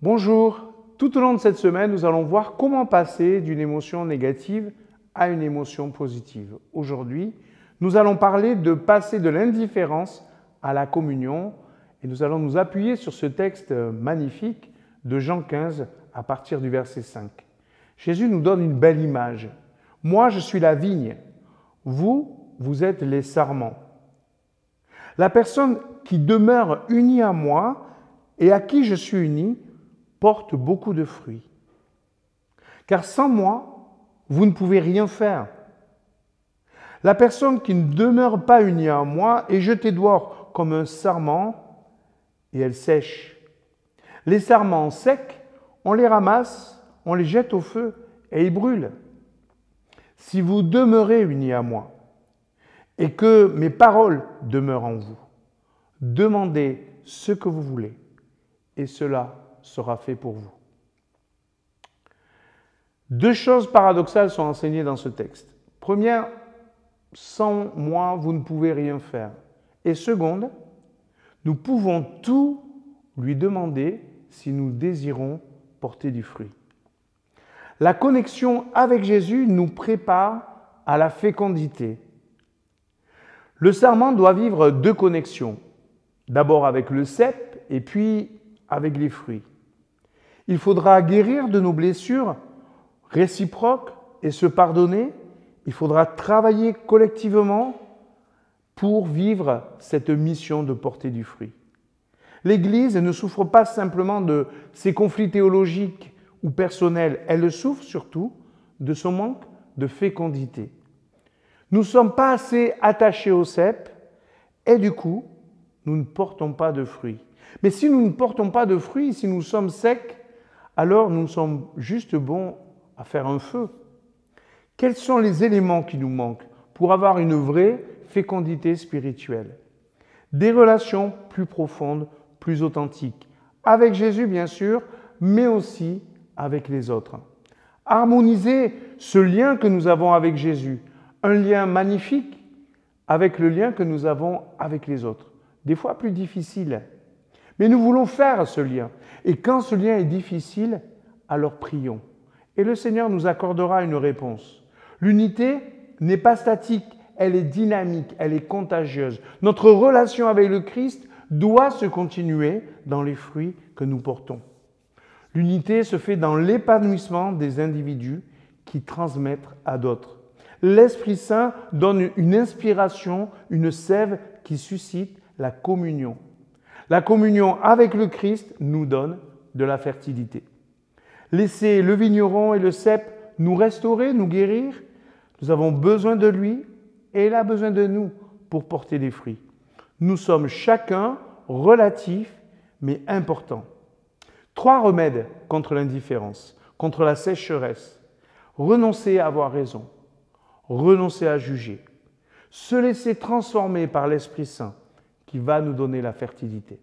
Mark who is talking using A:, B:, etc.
A: Bonjour, tout au long de cette semaine, nous allons voir comment passer d'une émotion négative à une émotion positive. Aujourd'hui, nous allons parler de passer de l'indifférence à la communion et nous allons nous appuyer sur ce texte magnifique de Jean 15 à partir du verset 5. Jésus nous donne une belle image. Moi, je suis la vigne. Vous, vous êtes les sarments. La personne qui demeure unie à moi et à qui je suis uni porte beaucoup de fruits. Car sans moi, vous ne pouvez rien faire. La personne qui ne demeure pas unie à moi est jetée dehors comme un sarment et elle sèche. Les sarments secs, on les ramasse, on les jette au feu et ils brûlent. Si vous demeurez unis à moi et que mes paroles demeurent en vous, demandez ce que vous voulez et cela sera fait pour vous. Deux choses paradoxales sont enseignées dans ce texte. Première, sans moi, vous ne pouvez rien faire. Et seconde, nous pouvons tout lui demander si nous désirons porter du fruit. La connexion avec Jésus nous prépare à la fécondité. Le serment doit vivre deux connexions. D'abord avec le cep et puis avec les fruits. Il faudra guérir de nos blessures réciproques et se pardonner. Il faudra travailler collectivement pour vivre cette mission de porter du fruit. L'Église ne souffre pas simplement de ses conflits théologiques ou personnels, elle souffre surtout de son manque de fécondité. Nous ne sommes pas assez attachés au cep et du coup, nous ne portons pas de fruits. Mais si nous ne portons pas de fruits, si nous sommes secs, alors nous sommes juste bons à faire un feu. Quels sont les éléments qui nous manquent pour avoir une vraie fécondité spirituelle? Des relations plus profondes, plus authentiques, avec Jésus bien sûr, mais aussi avec les autres. Harmoniser ce lien que nous avons avec Jésus, un lien magnifique avec le lien que nous avons avec les autres, des fois plus difficile, mais nous voulons faire ce lien. Et quand ce lien est difficile, alors prions. Et le Seigneur nous accordera une réponse. L'unité n'est pas statique, elle est dynamique, elle est contagieuse. Notre relation avec le Christ doit se continuer dans les fruits que nous portons. L'unité se fait dans l'épanouissement des individus qui transmettent à d'autres. L'Esprit Saint donne une inspiration, une sève qui suscite la communion. La communion avec le Christ nous donne de la fertilité. Laissez le vigneron et le cep nous restaurer, nous guérir. Nous avons besoin de lui et il a besoin de nous pour porter des fruits. Nous sommes chacun relatifs mais importants. Trois remèdes contre l'indifférence, contre la sécheresse. Renoncer à avoir raison, renoncer à juger, se laisser transformer par l'Esprit Saint qui va nous donner la fertilité.